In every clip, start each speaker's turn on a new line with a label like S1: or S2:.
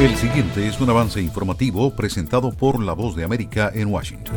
S1: El siguiente es un avance informativo presentado por La Voz de América en Washington.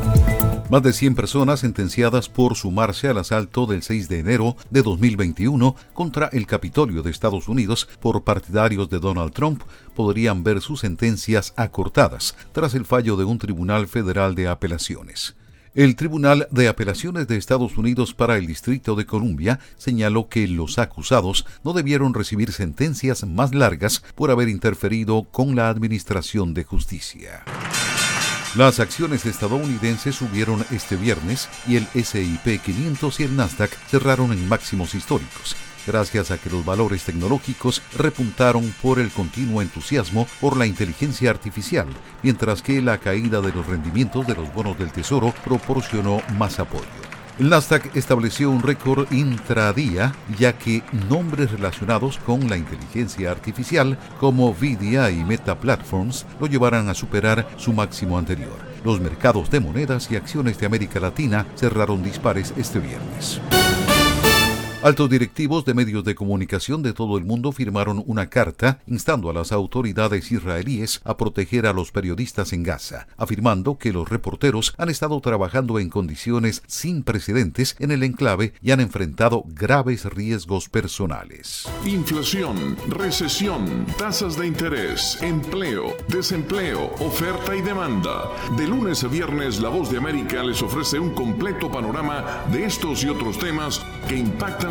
S1: Más de 100 personas sentenciadas por sumarse al asalto del 6 de enero de 2021 contra el Capitolio de Estados Unidos por partidarios de Donald Trump podrían ver sus sentencias acortadas tras el fallo de un tribunal federal de apelaciones. El Tribunal de Apelaciones de Estados Unidos para el Distrito de Columbia señaló que los acusados no debieron recibir sentencias más largas por haber interferido con la Administración de Justicia. Las acciones estadounidenses subieron este viernes y el SIP 500 y el Nasdaq cerraron en máximos históricos, gracias a que los valores tecnológicos repuntaron por el continuo entusiasmo por la inteligencia artificial, mientras que la caída de los rendimientos de los bonos del Tesoro proporcionó más apoyo. El Nasdaq estableció un récord intradía, ya que nombres relacionados con la inteligencia artificial como Vidia y Meta Platforms lo llevarán a superar su máximo anterior. Los mercados de monedas y acciones de América Latina cerraron dispares este viernes. Altos directivos de medios de comunicación de todo el mundo firmaron una carta instando a las autoridades israelíes a proteger a los periodistas en Gaza, afirmando que los reporteros han estado trabajando en condiciones sin precedentes en el enclave y han enfrentado graves riesgos personales.
S2: Inflación, recesión, tasas de interés, empleo, desempleo, oferta y demanda. De lunes a viernes, La Voz de América les ofrece un completo panorama de estos y otros temas que impactan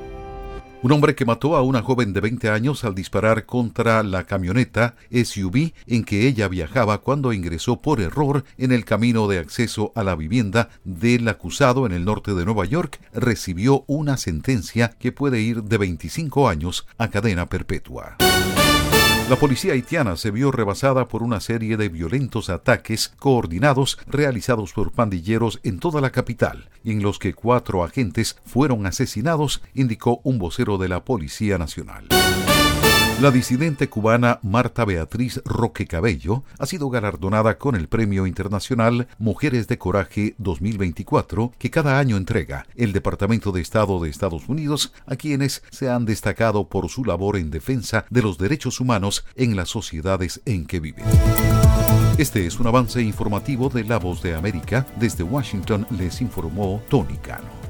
S1: Un hombre que mató a una joven de 20 años al disparar contra la camioneta SUV en que ella viajaba cuando ingresó por error en el camino de acceso a la vivienda del acusado en el norte de Nueva York recibió una sentencia que puede ir de 25 años a cadena perpetua. La policía haitiana se vio rebasada por una serie de violentos ataques coordinados realizados por pandilleros en toda la capital, y en los que cuatro agentes fueron asesinados, indicó un vocero de la Policía Nacional. La disidente cubana Marta Beatriz Roque Cabello ha sido galardonada con el Premio Internacional Mujeres de Coraje 2024 que cada año entrega el Departamento de Estado de Estados Unidos a quienes se han destacado por su labor en defensa de los derechos humanos en las sociedades en que viven. Este es un avance informativo de La Voz de América. Desde Washington les informó Tony Cano.